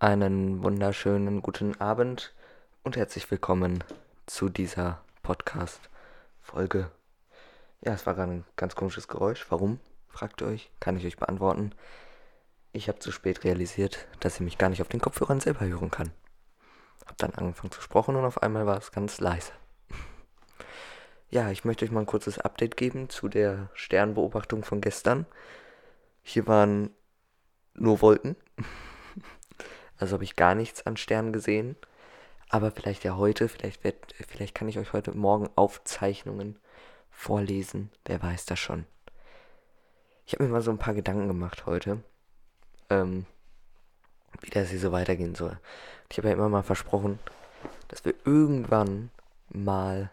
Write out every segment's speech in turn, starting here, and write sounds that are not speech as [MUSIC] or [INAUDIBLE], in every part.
Einen wunderschönen guten Abend und herzlich willkommen zu dieser Podcast-Folge. Ja, es war gerade ein ganz komisches Geräusch. Warum? Fragt ihr euch. Kann ich euch beantworten. Ich habe zu spät realisiert, dass ich mich gar nicht auf den Kopfhörern selber hören kann. Hab dann angefangen zu sprechen und auf einmal war es ganz leise. [LAUGHS] Ja, ich möchte euch mal ein kurzes Update geben zu der Sternbeobachtung von gestern. Hier waren nur Wolken. [LAUGHS] Also habe ich gar nichts an Sternen gesehen. Aber vielleicht ja heute, vielleicht, wird, vielleicht kann ich euch heute Morgen Aufzeichnungen vorlesen. Wer weiß das schon. Ich habe mir mal so ein paar Gedanken gemacht heute, ähm, wie das hier so weitergehen soll. Ich habe ja immer mal versprochen, dass wir irgendwann mal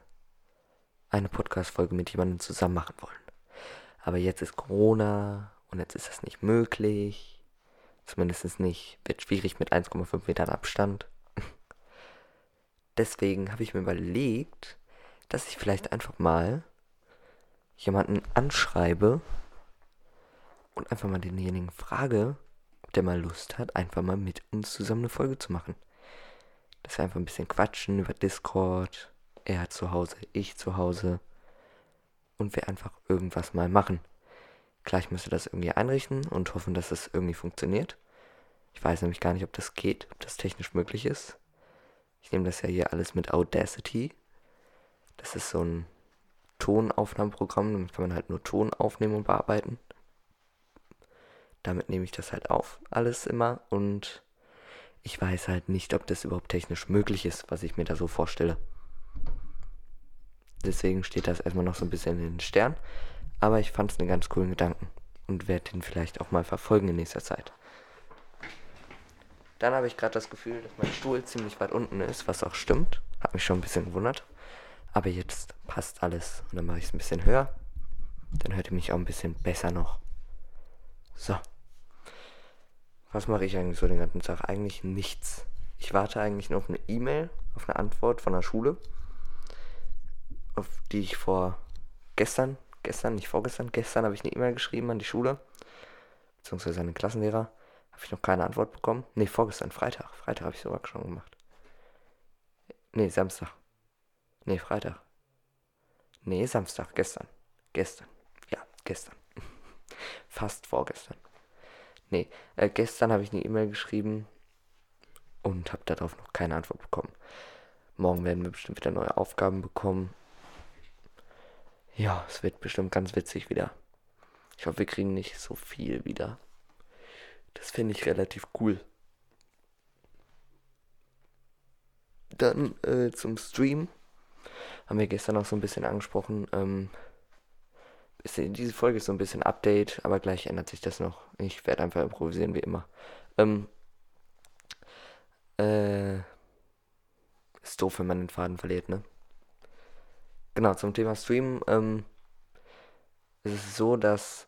eine Podcast-Folge mit jemandem zusammen machen wollen. Aber jetzt ist Corona und jetzt ist das nicht möglich. Zumindest nicht. Wird schwierig mit 1,5 Metern Abstand. [LAUGHS] Deswegen habe ich mir überlegt, dass ich vielleicht einfach mal jemanden anschreibe und einfach mal denjenigen frage, ob der mal Lust hat, einfach mal mit uns zusammen eine Folge zu machen. Dass wir einfach ein bisschen quatschen über Discord. Er hat zu Hause, ich zu Hause. Und wir einfach irgendwas mal machen. Klar, ich müsste das irgendwie einrichten und hoffen, dass das irgendwie funktioniert. Ich weiß nämlich gar nicht, ob das geht, ob das technisch möglich ist. Ich nehme das ja hier alles mit Audacity. Das ist so ein Tonaufnahmeprogramm, damit kann man halt nur Ton aufnehmen und bearbeiten. Damit nehme ich das halt auf, alles immer. Und ich weiß halt nicht, ob das überhaupt technisch möglich ist, was ich mir da so vorstelle. Deswegen steht das erstmal noch so ein bisschen in den Stern. Aber ich fand es einen ganz coolen Gedanken und werde den vielleicht auch mal verfolgen in nächster Zeit. Dann habe ich gerade das Gefühl, dass mein Stuhl ziemlich weit unten ist, was auch stimmt. Hat mich schon ein bisschen gewundert. Aber jetzt passt alles. Und dann mache ich es ein bisschen höher. Dann hört ihr mich auch ein bisschen besser noch. So. Was mache ich eigentlich so den ganzen Tag? Eigentlich nichts. Ich warte eigentlich nur auf eine E-Mail, auf eine Antwort von der Schule, auf die ich vor gestern gestern, nicht vorgestern, gestern habe ich eine E-Mail geschrieben an die Schule, beziehungsweise an den Klassenlehrer. Habe ich noch keine Antwort bekommen. Ne, vorgestern, Freitag. Freitag habe ich sogar schon gemacht. Ne, Samstag. Ne, Freitag. Ne, Samstag, gestern. Gestern. Ja, gestern. [LAUGHS] Fast vorgestern. Ne, äh, gestern habe ich eine E-Mail geschrieben und habe darauf noch keine Antwort bekommen. Morgen werden wir bestimmt wieder neue Aufgaben bekommen ja, es wird bestimmt ganz witzig wieder. Ich hoffe, wir kriegen nicht so viel wieder. Das finde ich relativ cool. Dann äh, zum Stream. Haben wir gestern noch so ein bisschen angesprochen. Ähm, diese Folge ist so ein bisschen Update, aber gleich ändert sich das noch. Ich werde einfach improvisieren wie immer. Ähm, äh, ist doof, wenn man den Faden verliert, ne? Genau, zum Thema Stream. Ähm, es ist so, dass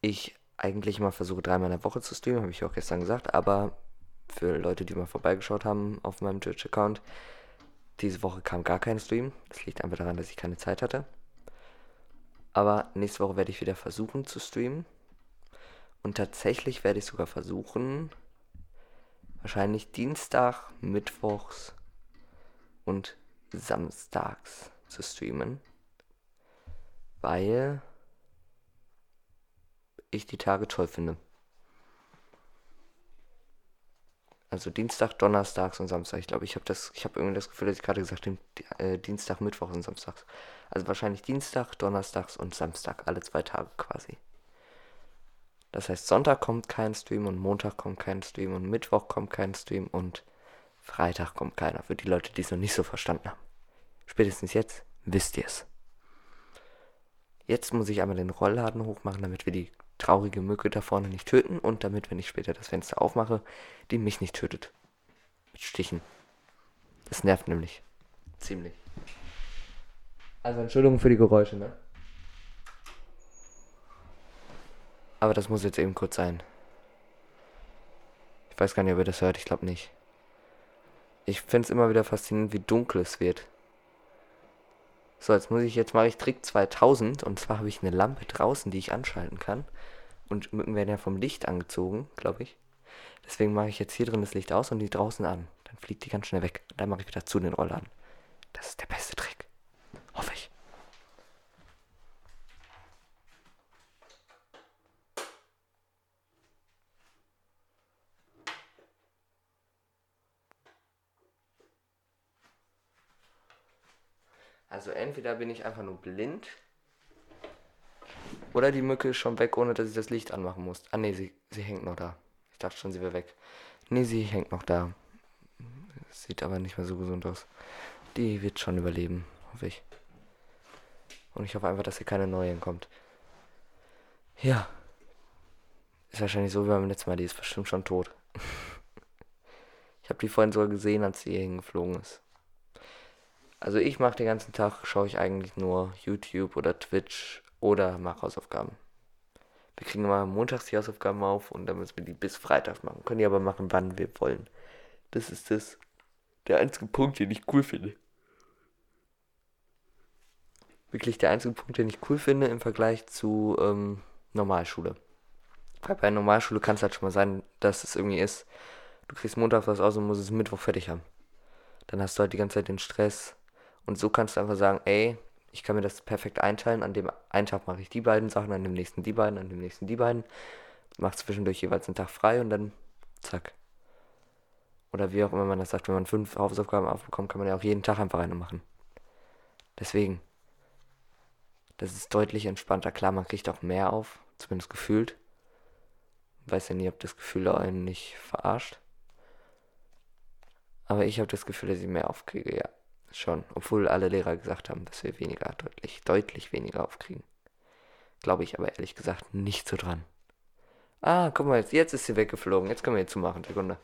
ich eigentlich immer versuche, dreimal in der Woche zu streamen, habe ich auch gestern gesagt, aber für Leute, die mal vorbeigeschaut haben auf meinem Twitch-Account, diese Woche kam gar kein Stream. Das liegt einfach daran, dass ich keine Zeit hatte. Aber nächste Woche werde ich wieder versuchen zu streamen. Und tatsächlich werde ich sogar versuchen, wahrscheinlich Dienstag, Mittwochs und Samstags zu streamen, weil ich die Tage toll finde. Also Dienstag, Donnerstags und Samstag. Ich glaube, ich habe das, irgendwie das Gefühl, dass ich gerade gesagt habe, äh, Dienstag, Mittwoch und Samstags. Also wahrscheinlich Dienstag, Donnerstags und Samstag, alle zwei Tage quasi. Das heißt, Sonntag kommt kein Stream und Montag kommt kein Stream und Mittwoch kommt kein Stream und Freitag kommt keiner. Für die Leute, die es noch nicht so verstanden haben. Spätestens jetzt wisst ihr es. Jetzt muss ich einmal den Rollladen hochmachen, damit wir die traurige Mücke da vorne nicht töten und damit, wenn ich später das Fenster aufmache, die mich nicht tötet. Mit Stichen. Das nervt nämlich. Ziemlich. Also Entschuldigung für die Geräusche, ne? Aber das muss jetzt eben kurz sein. Ich weiß gar nicht, ob ihr das hört, ich glaube nicht. Ich finde es immer wieder faszinierend, wie dunkel es wird. So, jetzt muss ich, jetzt mache ich Trick 2000 und zwar habe ich eine Lampe draußen, die ich anschalten kann. Und Mücken werden ja vom Licht angezogen, glaube ich. Deswegen mache ich jetzt hier drin das Licht aus und die draußen an. Dann fliegt die ganz schnell weg. Dann mache ich wieder zu den Rollern. Das ist der beste Trick. Hoffe ich. Also entweder bin ich einfach nur blind oder die Mücke ist schon weg, ohne dass ich das Licht anmachen muss. Ah ne, sie, sie hängt noch da. Ich dachte schon, sie wäre weg. Ne, sie hängt noch da. Sieht aber nicht mehr so gesund aus. Die wird schon überleben, hoffe ich. Und ich hoffe einfach, dass hier keine neue kommt. Ja. Ist wahrscheinlich so wie beim letzten Mal, die ist bestimmt schon tot. [LAUGHS] ich habe die vorhin sogar gesehen, als sie hier hingeflogen ist. Also ich mache den ganzen Tag, schaue ich eigentlich nur YouTube oder Twitch oder mache Hausaufgaben. Wir kriegen immer montags die Hausaufgaben auf und dann müssen wir die bis Freitag machen. Können die aber machen, wann wir wollen. Das ist das, der einzige Punkt, den ich cool finde. Wirklich der einzige Punkt, den ich cool finde im Vergleich zu ähm, Normalschule. Weil bei Normalschule kann es halt schon mal sein, dass es irgendwie ist, du kriegst Montag was aus und musst es Mittwoch fertig haben. Dann hast du halt die ganze Zeit den Stress, und so kannst du einfach sagen, ey, ich kann mir das perfekt einteilen. An dem einen Tag mache ich die beiden Sachen, an dem nächsten die beiden, an dem nächsten die beiden. Mach zwischendurch jeweils einen Tag frei und dann zack. Oder wie auch immer man das sagt, wenn man fünf Hausaufgaben aufbekommt, kann man ja auch jeden Tag einfach eine machen. Deswegen. Das ist deutlich entspannter. Klar, man kriegt auch mehr auf, zumindest gefühlt. Weiß ja nie, ob das Gefühl einen nicht verarscht. Aber ich habe das Gefühl, dass ich mehr aufkriege, ja. Schon, obwohl alle Lehrer gesagt haben, dass wir weniger, deutlich, deutlich weniger aufkriegen. Glaube ich aber ehrlich gesagt nicht so dran. Ah, guck mal, jetzt, jetzt ist sie weggeflogen. Jetzt können wir jetzt zumachen. Sekunde.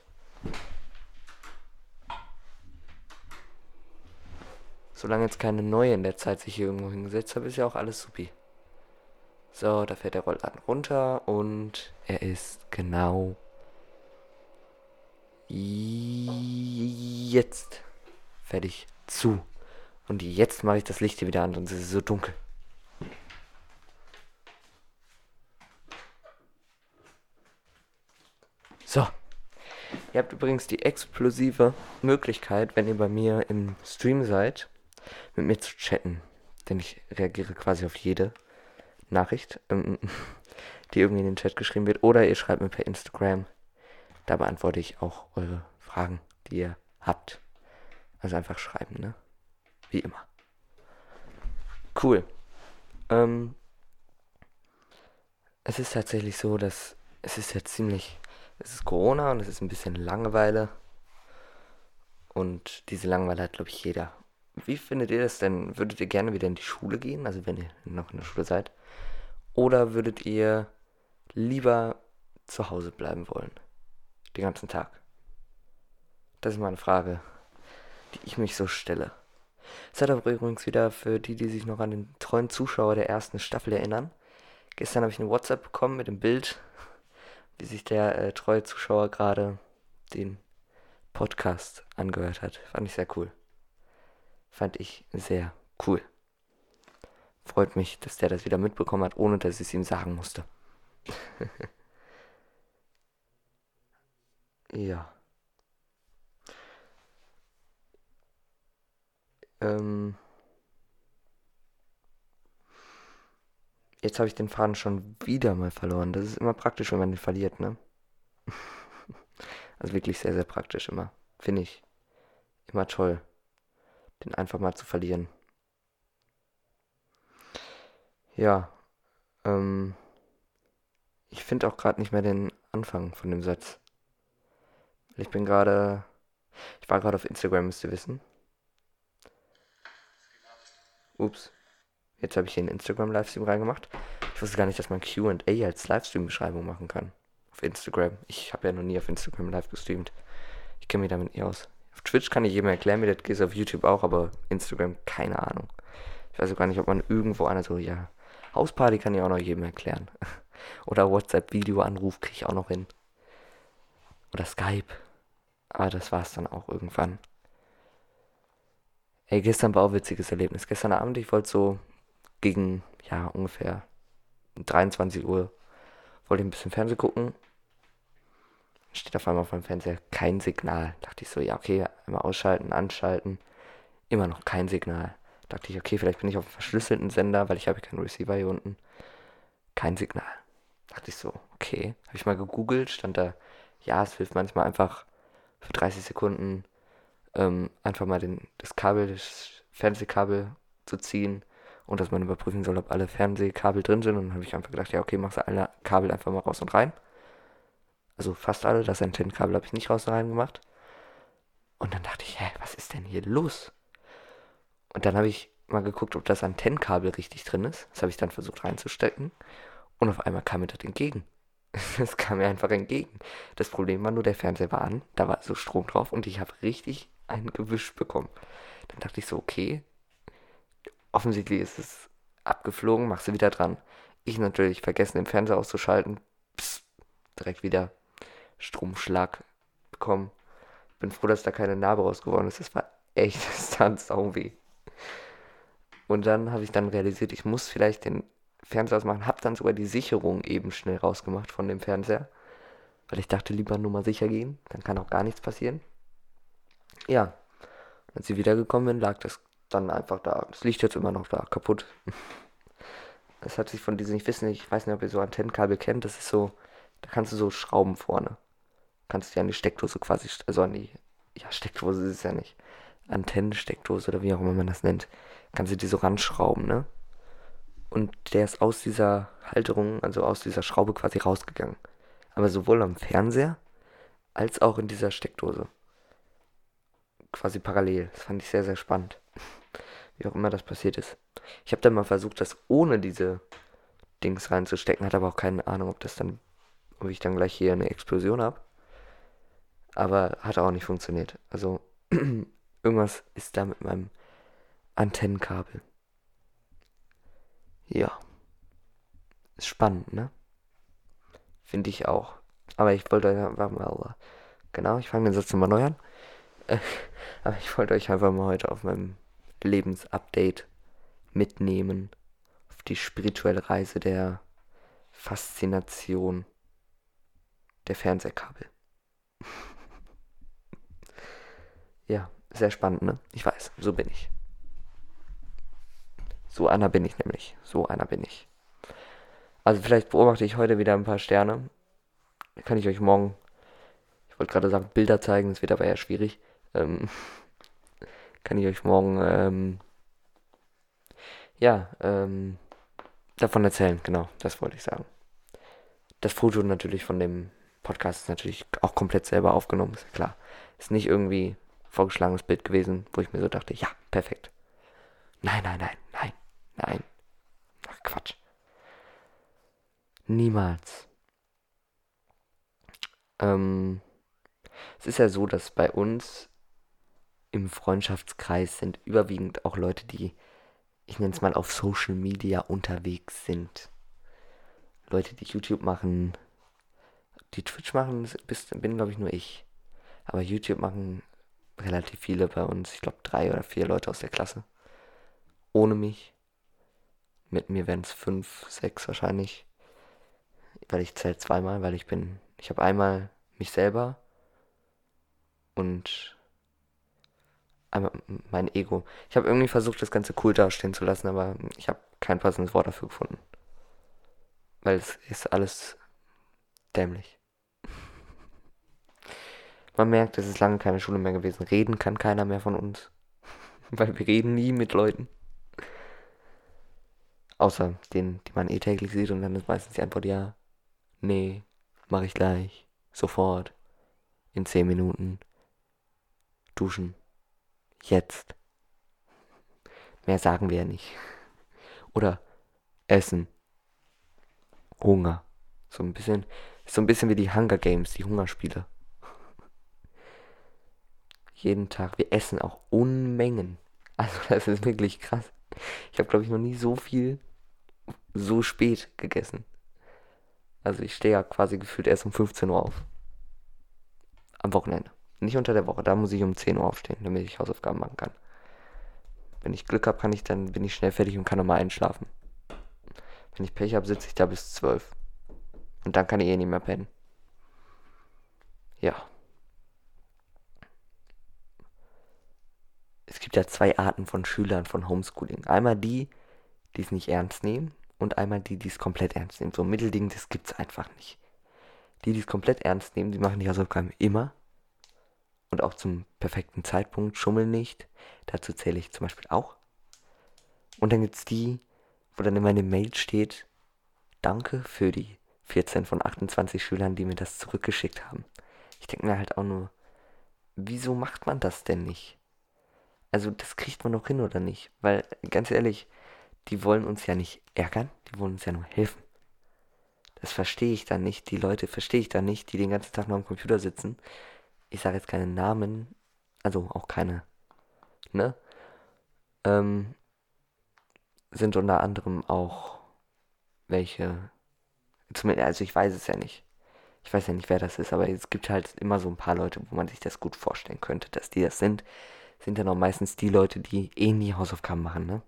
Solange jetzt keine neue in der Zeit sich hier irgendwo hingesetzt habe, ist ja auch alles supi. So, da fährt der Rollladen runter und er ist genau jetzt fertig zu. Und jetzt mache ich das Licht hier wieder an, sonst ist es so dunkel. So. Ihr habt übrigens die explosive Möglichkeit, wenn ihr bei mir im Stream seid, mit mir zu chatten. Denn ich reagiere quasi auf jede Nachricht, ähm, [LAUGHS] die irgendwie in den Chat geschrieben wird. Oder ihr schreibt mir per Instagram. Da beantworte ich auch eure Fragen, die ihr habt. Also einfach schreiben, ne? Wie immer. Cool. Ähm, es ist tatsächlich so, dass es ist jetzt ziemlich, es ist Corona und es ist ein bisschen Langeweile. Und diese Langeweile hat, glaube ich, jeder. Wie findet ihr das denn? Würdet ihr gerne wieder in die Schule gehen, also wenn ihr noch in der Schule seid? Oder würdet ihr lieber zu Hause bleiben wollen? Den ganzen Tag? Das ist meine Frage die ich mich so stelle. Es hat aber übrigens wieder für die, die sich noch an den treuen Zuschauer der ersten Staffel erinnern. Gestern habe ich eine WhatsApp bekommen mit dem Bild, wie sich der äh, treue Zuschauer gerade den Podcast angehört hat. Fand ich sehr cool. Fand ich sehr cool. Freut mich, dass der das wieder mitbekommen hat, ohne dass ich es ihm sagen musste. [LAUGHS] ja. Ähm, jetzt habe ich den Faden schon wieder mal verloren. Das ist immer praktisch, wenn man den verliert, ne? [LAUGHS] also wirklich sehr, sehr praktisch immer. Finde ich. Immer toll. Den einfach mal zu verlieren. Ja. Ähm, ich finde auch gerade nicht mehr den Anfang von dem Satz. Ich bin gerade. Ich war gerade auf Instagram, müsst ihr wissen. Ups. Jetzt habe ich hier einen Instagram-Livestream reingemacht. Ich wusste gar nicht, dass man QA als Livestream-Beschreibung machen kann. Auf Instagram. Ich habe ja noch nie auf Instagram live gestreamt. Ich kenne mich damit nie aus. Auf Twitch kann ich jedem erklären, wie das geht, auf YouTube auch, aber Instagram, keine Ahnung. Ich weiß auch gar nicht, ob man irgendwo einer so, ja, Hausparty kann ich auch noch jedem erklären. [LAUGHS] Oder WhatsApp-Video-Anruf kriege ich auch noch hin. Oder Skype. Aber das war es dann auch irgendwann. Ey, gestern war auch ein witziges Erlebnis. Gestern Abend, ich wollte so gegen, ja, ungefähr 23 Uhr, wollte ich ein bisschen Fernsehen gucken. steht auf einmal auf dem Fernseher kein Signal. Dachte ich so, ja, okay, einmal ausschalten, anschalten. Immer noch kein Signal. Dachte ich, okay, vielleicht bin ich auf einem verschlüsselten Sender, weil ich habe keinen Receiver hier unten. Kein Signal. Dachte ich so, okay. Habe ich mal gegoogelt, stand da, ja, es hilft manchmal einfach für 30 Sekunden ähm, einfach mal den, das Kabel, das Fernsehkabel zu ziehen und dass man überprüfen soll, ob alle Fernsehkabel drin sind. Und dann habe ich einfach gedacht, ja, okay, machst du alle Kabel einfach mal raus und rein. Also fast alle, das Antennenkabel habe ich nicht raus und rein gemacht. Und dann dachte ich, hä, was ist denn hier los? Und dann habe ich mal geguckt, ob das Antennenkabel richtig drin ist. Das habe ich dann versucht reinzustecken. Und auf einmal kam mir das entgegen. [LAUGHS] Es kam mir einfach entgegen. Das Problem war nur, der Fernseher war an, da war so Strom drauf und ich habe richtig ein Gewisch bekommen. Dann dachte ich so, okay, offensichtlich ist es abgeflogen, machst du wieder dran. Ich natürlich vergessen, den Fernseher auszuschalten. Psst, direkt wieder Stromschlag bekommen. Bin froh, dass da keine Narbe raus geworden ist. Das war echt, [LAUGHS] das tat weh. Und dann habe ich dann realisiert, ich muss vielleicht den Fernseher ausmachen. Habe dann sogar die Sicherung eben schnell rausgemacht von dem Fernseher. Weil ich dachte, lieber nur mal sicher gehen. Dann kann auch gar nichts passieren. Ja. Als ich wiedergekommen bin, lag das dann einfach da. Das liegt jetzt immer noch da, kaputt. [LAUGHS] Das hat sich von diesen, ich weiß nicht, ich weiß nicht, ob ihr so Antennenkabel kennt, das ist so, da kannst du so schrauben vorne. Kannst du dir an die Steckdose quasi, also an die, ja, Steckdose ist es ja nicht. Antennensteckdose oder wie auch immer man das nennt. Kannst du die so ranschrauben, ne? Und der ist aus dieser Halterung, also aus dieser Schraube quasi rausgegangen. Aber sowohl am Fernseher als auch in dieser Steckdose. Quasi parallel. Das fand ich sehr, sehr spannend. Wie auch immer das passiert ist. Ich habe dann mal versucht, das ohne diese Dings reinzustecken, hatte aber auch keine Ahnung, ob das dann, ob ich dann gleich hier eine Explosion habe. Aber hat auch nicht funktioniert. Also [CLEARS THROAT] irgendwas ist da mit meinem Antennenkabel. Ja. Ist spannend, ne? Finde ich auch. Aber ich wollte einfach mal. Genau, ich fange den Satz nochmal neu an. [LAUGHS] Aber ich wollte euch einfach mal heute auf meinem Lebensupdate mitnehmen. Auf die spirituelle Reise der Faszination der Fernsehkabel. [LAUGHS] ja, sehr spannend, ne? Ich weiß, so bin ich. So einer bin ich nämlich. So einer bin ich. Also vielleicht beobachte ich heute wieder ein paar Sterne. Kann ich euch morgen, ich wollte gerade sagen, Bilder zeigen, das wird aber eher schwierig. Ähm, kann ich euch morgen, ähm, ja, ähm, davon erzählen. Genau, das wollte ich sagen. Das Foto natürlich von dem Podcast ist natürlich auch komplett selber aufgenommen, ist klar. Ist nicht irgendwie vorgeschlagenes Bild gewesen, wo ich mir so dachte, ja, perfekt. Nein, nein, nein, nein. Nein. Ach Quatsch. Niemals. Ähm, es ist ja so, dass bei uns im Freundschaftskreis sind überwiegend auch Leute, die, ich nenne es mal, auf Social Media unterwegs sind. Leute, die YouTube machen, die Twitch machen, bin glaube ich nur ich. Aber YouTube machen relativ viele bei uns. Ich glaube drei oder vier Leute aus der Klasse. Ohne mich. Mit mir wären es fünf, sechs wahrscheinlich. Weil ich zähle zweimal, weil ich bin. Ich habe einmal mich selber und mein Ego. Ich habe irgendwie versucht, das Ganze cool dastehen zu lassen, aber ich habe kein passendes Wort dafür gefunden. Weil es ist alles dämlich. Man merkt, es ist lange keine Schule mehr gewesen. Reden kann keiner mehr von uns. [LAUGHS] Weil wir reden nie mit Leuten. Außer den, die man eh täglich sieht und dann ist meistens die Antwort ja. Nee, mach ich gleich. Sofort. In 10 Minuten. Duschen. Jetzt. Mehr sagen wir ja nicht. Oder essen. Hunger. So ein bisschen, so ein bisschen wie die Hunger Games, die Hungerspiele. Jeden Tag. Wir essen auch Unmengen. Also das ist wirklich krass. Ich habe, glaube ich, noch nie so viel so spät gegessen. Also ich stehe ja quasi gefühlt erst um 15 Uhr auf. Am Wochenende. Nicht unter der Woche. Da muss ich um 10 Uhr aufstehen, damit ich Hausaufgaben machen kann. Wenn ich Glück habe, kann ich dann bin ich schnell fertig und kann nochmal einschlafen. Wenn ich Pech habe, sitze ich da bis 12. Und dann kann ich eh nicht mehr pennen. ja. Es gibt ja zwei Arten von Schülern von Homeschooling. Einmal die, die es nicht ernst nehmen und einmal die, die es komplett ernst nehmen. So ein Mittelding, das gibt es einfach nicht. Die, die es komplett ernst nehmen, die machen die Hausaufgaben immer und auch zum perfekten Zeitpunkt, schummeln nicht. Dazu zähle ich zum Beispiel auch. Und dann gibt es die, wo dann in der Mail steht, danke für die 14 von 28 Schülern, die mir das zurückgeschickt haben. Ich denke mir halt auch nur, wieso macht man das denn nicht? Also das kriegt man doch hin oder nicht? Weil ganz ehrlich, die wollen uns ja nicht ärgern, die wollen uns ja nur helfen. Das verstehe ich dann nicht. Die Leute verstehe ich dann nicht, die den ganzen Tag nur am Computer sitzen. Ich sage jetzt keine Namen, also auch keine, ne? Ähm, sind unter anderem auch welche, zumindest, also ich weiß es ja nicht. Ich weiß ja nicht, wer das ist, aber es gibt halt immer so ein paar Leute, wo man sich das gut vorstellen könnte, dass die das sind. Sind dann auch meistens die Leute, die eh nie Hausaufgaben machen, ne?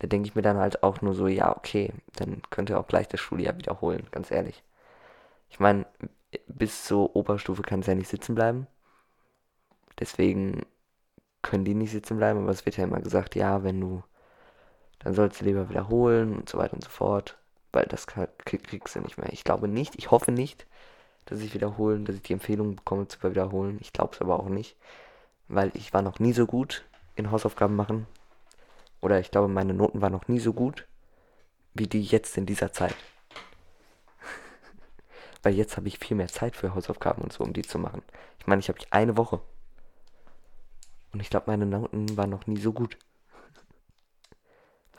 Da denke ich mir dann halt auch nur so, ja, okay, dann könnt ihr auch gleich das Schuljahr wiederholen, ganz ehrlich. Ich meine, bis zur Oberstufe kann es ja nicht sitzen bleiben. Deswegen können die nicht sitzen bleiben, aber es wird ja immer gesagt, ja, wenn du, dann sollst du lieber wiederholen und so weiter und so fort, weil das kriegst du nicht mehr. Ich glaube nicht, ich hoffe nicht, dass ich wiederholen, dass ich die Empfehlung bekomme zu wiederholen. Ich glaube es aber auch nicht, weil ich war noch nie so gut in Hausaufgaben machen. Oder ich glaube, meine Noten waren noch nie so gut wie die jetzt in dieser Zeit. Weil jetzt habe ich viel mehr Zeit für Hausaufgaben und so, um die zu machen. Ich meine, ich habe eine Woche. Und ich glaube, meine Noten waren noch nie so gut.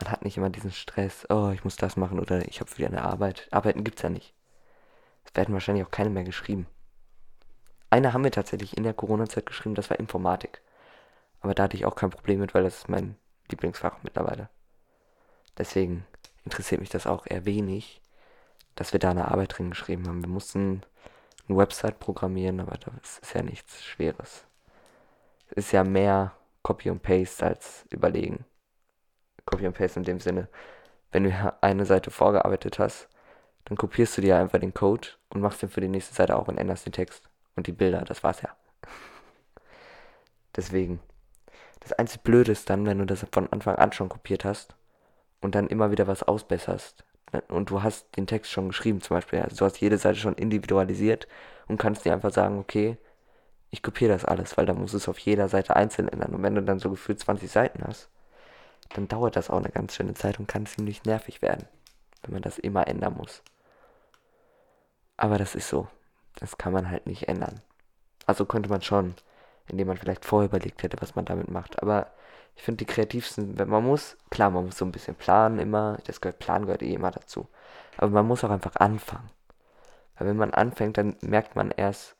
Man hat nicht immer diesen Stress, oh, ich muss das machen oder ich habe wieder eine Arbeit. Arbeiten gibt es ja nicht. Es werden wahrscheinlich auch keine mehr geschrieben. Eine haben wir tatsächlich in der Corona-Zeit geschrieben, das war Informatik. Aber da hatte ich auch kein Problem mit, weil das ist mein Lieblingsfach mittlerweile. Deswegen interessiert mich das auch eher wenig dass wir da eine Arbeit drin geschrieben haben. Wir mussten eine Website programmieren, aber das ist ja nichts Schweres. Es ist ja mehr Copy und Paste als überlegen. Copy und Paste in dem Sinne, wenn du eine Seite vorgearbeitet hast, dann kopierst du dir einfach den Code und machst den für die nächste Seite auch und änderst den Text und die Bilder. Das war's ja. [LAUGHS] Deswegen. Das einzige Blöde ist dann, wenn du das von Anfang an schon kopiert hast und dann immer wieder was ausbesserst und du hast den Text schon geschrieben zum Beispiel. Also du hast jede Seite schon individualisiert und kannst dir einfach sagen, okay, ich kopiere das alles, weil dann muss es auf jeder Seite einzeln ändern. Und wenn du dann so gefühlt 20 Seiten hast, dann dauert das auch eine ganz schöne Zeit und kann ziemlich nervig werden, wenn man das immer ändern muss. Aber das ist so. Das kann man halt nicht ändern. Also könnte man schon, indem man vielleicht vorher überlegt hätte, was man damit macht. Aber ich finde die kreativsten, wenn man muss, klar, man muss so ein bisschen planen immer, das gehört, Plan gehört eh immer dazu. Aber man muss auch einfach anfangen. Weil wenn man anfängt, dann merkt man erst,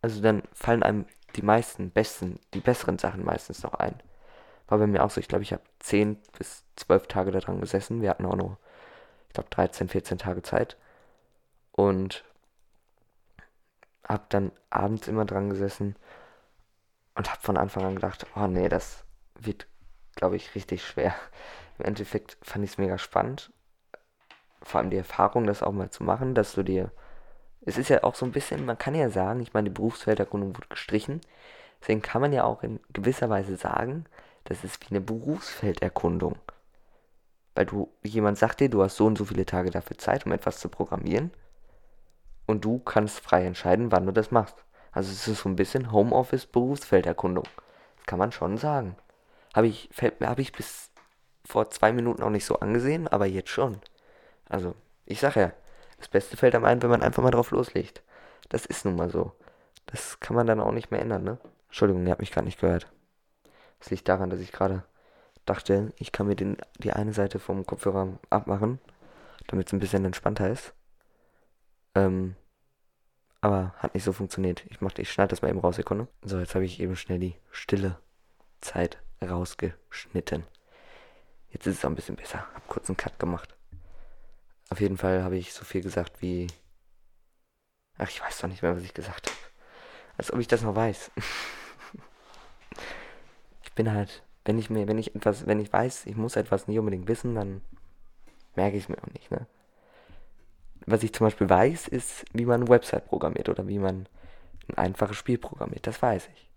also dann fallen einem die meisten, besten, die besseren Sachen meistens noch ein. War bei mir auch so, ich glaube, ich habe 10 bis 12 Tage daran gesessen. Wir hatten auch noch, ich glaube, 13, 14 Tage Zeit. Und habe dann abends immer dran gesessen und habe von Anfang an gedacht, oh nee, das wird glaube ich, richtig schwer. Im Endeffekt fand ich es mega spannend. Vor allem die Erfahrung, das auch mal zu machen, dass du dir. Es ist ja auch so ein bisschen, man kann ja sagen, ich meine, die Berufsfelderkundung wurde gestrichen. Deswegen kann man ja auch in gewisser Weise sagen, das ist wie eine Berufsfelderkundung. Weil du, jemand sagt dir, du hast so und so viele Tage dafür Zeit, um etwas zu programmieren. Und du kannst frei entscheiden, wann du das machst. Also es ist so ein bisschen Homeoffice Berufsfelderkundung. Das kann man schon sagen. Habe ich, hab ich bis vor zwei Minuten auch nicht so angesehen, aber jetzt schon. Also, ich sag ja, das Beste fällt am ein, wenn man einfach mal drauf loslegt. Das ist nun mal so. Das kann man dann auch nicht mehr ändern, ne? Entschuldigung, ihr habt mich gerade nicht gehört. Das liegt daran, dass ich gerade dachte, ich kann mir den, die eine Seite vom Kopfhörer abmachen, damit es ein bisschen entspannter ist. Ähm, aber hat nicht so funktioniert. Ich mach, ich schneide das mal eben raus, Sekunde. So, jetzt habe ich eben schnell die stille Zeit rausgeschnitten. Jetzt ist es auch ein bisschen besser. Hab kurz einen Cut gemacht. Auf jeden Fall habe ich so viel gesagt wie. Ach, ich weiß doch nicht mehr, was ich gesagt habe. Als ob ich das noch weiß. [LAUGHS] ich bin halt, wenn ich mir, wenn ich etwas, wenn ich weiß, ich muss etwas nicht unbedingt wissen, dann merke ich es mir auch nicht, ne? Was ich zum Beispiel weiß, ist, wie man eine Website programmiert oder wie man ein einfaches Spiel programmiert, das weiß ich.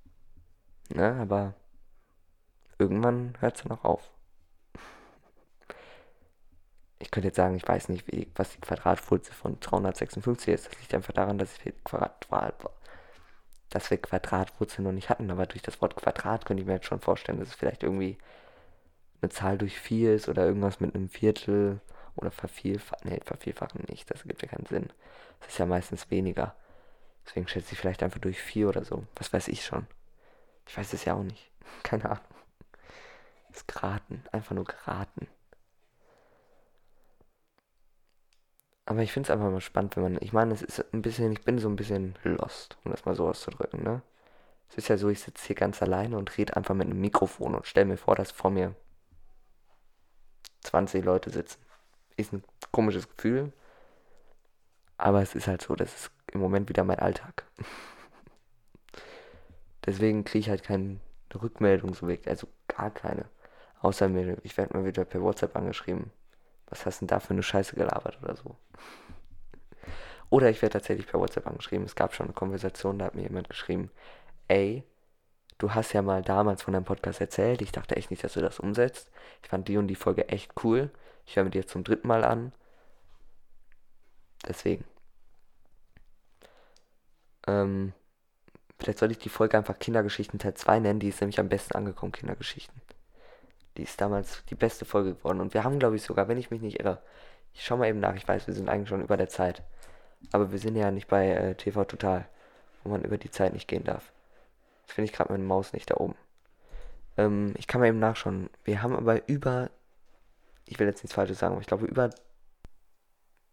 Ne, aber irgendwann hört es dann auch auf. Ich könnte jetzt sagen, ich weiß nicht, wie, was die Quadratwurzel von 356 ist. Das liegt einfach daran, dass wir, Quadrat, dass wir Quadratwurzel noch nicht hatten. Aber durch das Wort Quadrat könnte ich mir jetzt schon vorstellen, dass es vielleicht irgendwie eine Zahl durch 4 ist oder irgendwas mit einem Viertel oder vervielfachen. Nee, vervielfachen nicht, das gibt ja keinen Sinn. Das ist ja meistens weniger. Deswegen schätze ich vielleicht einfach durch 4 oder so. Was weiß ich schon. Ich weiß es ja auch nicht. [LAUGHS] Keine Ahnung. Das ist geraten. Einfach nur geraten. Aber ich finde es einfach mal spannend, wenn man. Ich meine, es ist ein bisschen. Ich bin so ein bisschen lost, um das mal so auszudrücken, ne? Es ist ja so, ich sitze hier ganz alleine und rede einfach mit einem Mikrofon und stelle mir vor, dass vor mir 20 Leute sitzen. Ist ein komisches Gefühl. Aber es ist halt so, das ist im Moment wieder mein Alltag. [LAUGHS] Deswegen kriege ich halt keine Rückmeldung so weg. Also gar keine. Außer mir, ich werde mal wieder per WhatsApp angeschrieben. Was hast denn da für eine Scheiße gelabert oder so? [LAUGHS] Oder ich werde tatsächlich per WhatsApp angeschrieben. Es gab schon eine Konversation, da hat mir jemand geschrieben, ey, du hast ja mal damals von deinem Podcast erzählt. Ich dachte echt nicht, dass du das umsetzt. Ich fand die und die Folge echt cool. Ich höre mir die jetzt zum dritten Mal an. Deswegen. Ähm, vielleicht sollte ich die Folge einfach Kindergeschichten Teil 2 nennen. Die ist nämlich am besten angekommen, Kindergeschichten. Die ist damals die beste Folge geworden. Und wir haben, glaube ich, sogar, wenn ich mich nicht irre, ich schau mal eben nach, ich weiß, wir sind eigentlich schon über der Zeit. Aber wir sind ja nicht bei äh, TV Total, wo man über die Zeit nicht gehen darf. Jetzt finde ich gerade meine Maus nicht da oben. Ähm, ich kann mal eben nachschauen. Wir haben aber über. Ich will jetzt nichts Falsches sagen, aber ich glaube über.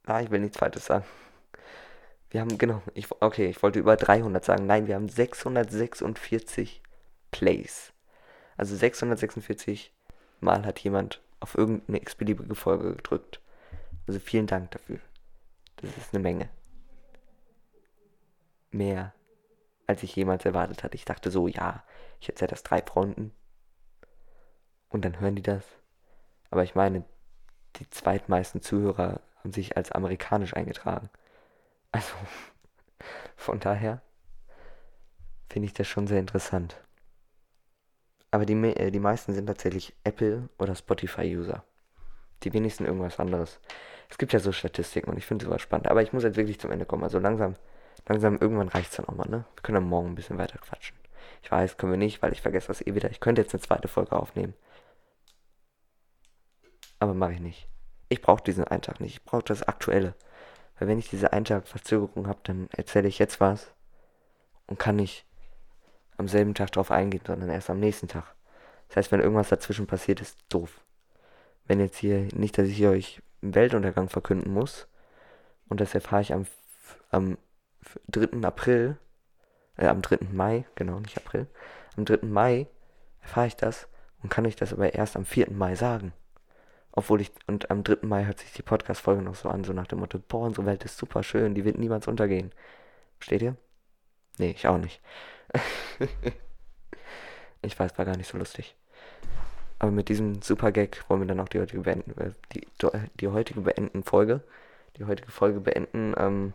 Ah, ich will nichts Falsches sagen. Wir haben, genau, ich, okay, ich wollte über 300 sagen. Nein, wir haben 646 Plays. Also 646 Mal hat jemand auf irgendeine x-beliebige Folge gedrückt. Also vielen Dank dafür. Das ist eine Menge. Mehr als ich jemals erwartet hatte. Ich dachte so, ja, ich erzähle das drei Fronten. Und dann hören die das. Aber ich meine, die zweitmeisten Zuhörer haben sich als amerikanisch eingetragen. Also, [LAUGHS] von daher finde ich das schon sehr interessant. Aber die, äh, die meisten sind tatsächlich Apple- oder Spotify-User. Die wenigsten irgendwas anderes. Es gibt ja so Statistiken und ich finde sowas spannend. Aber ich muss jetzt wirklich zum Ende kommen. Also langsam langsam irgendwann reicht es dann auch mal, ne? Wir können dann morgen ein bisschen weiter quatschen. Ich weiß, können wir nicht, weil ich vergesse das eh wieder. Ich könnte jetzt eine zweite Folge aufnehmen. Aber mache ich nicht. Ich brauche diesen Eintag nicht. Ich brauche das Aktuelle. Weil wenn ich diese Eintag-Verzögerung habe, dann erzähle ich jetzt was und kann nicht am selben Tag drauf eingehen, sondern erst am nächsten Tag. Das heißt, wenn irgendwas dazwischen passiert, ist doof. Wenn jetzt hier, nicht, dass ich hier euch einen Weltuntergang verkünden muss, und das erfahre ich am, am 3. April, äh, am 3. Mai, genau, nicht April, am 3. Mai erfahre ich das und kann euch das aber erst am 4. Mai sagen. Obwohl ich, und am 3. Mai hört sich die Podcast-Folge noch so an, so nach dem Motto, boah, unsere Welt ist super schön, die wird niemals untergehen. Versteht ihr? Nee, ich auch nicht. [LAUGHS] ich weiß, war gar nicht so lustig. Aber mit diesem super Gag wollen wir dann auch die heutige beenden, äh, die, die heutige beenden Folge, die heutige Folge beenden. Ähm,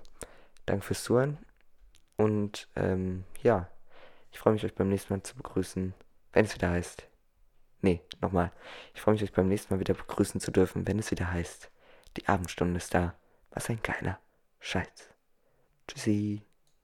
Danke fürs Zuhören. Und ähm, ja, ich freue mich, euch beim nächsten Mal zu begrüßen, wenn es wieder heißt. Nee, nochmal. Ich freue mich, euch beim nächsten Mal wieder begrüßen zu dürfen, wenn es wieder heißt. Die Abendstunde ist da. Was ein geiler Scheiß. Tschüssi.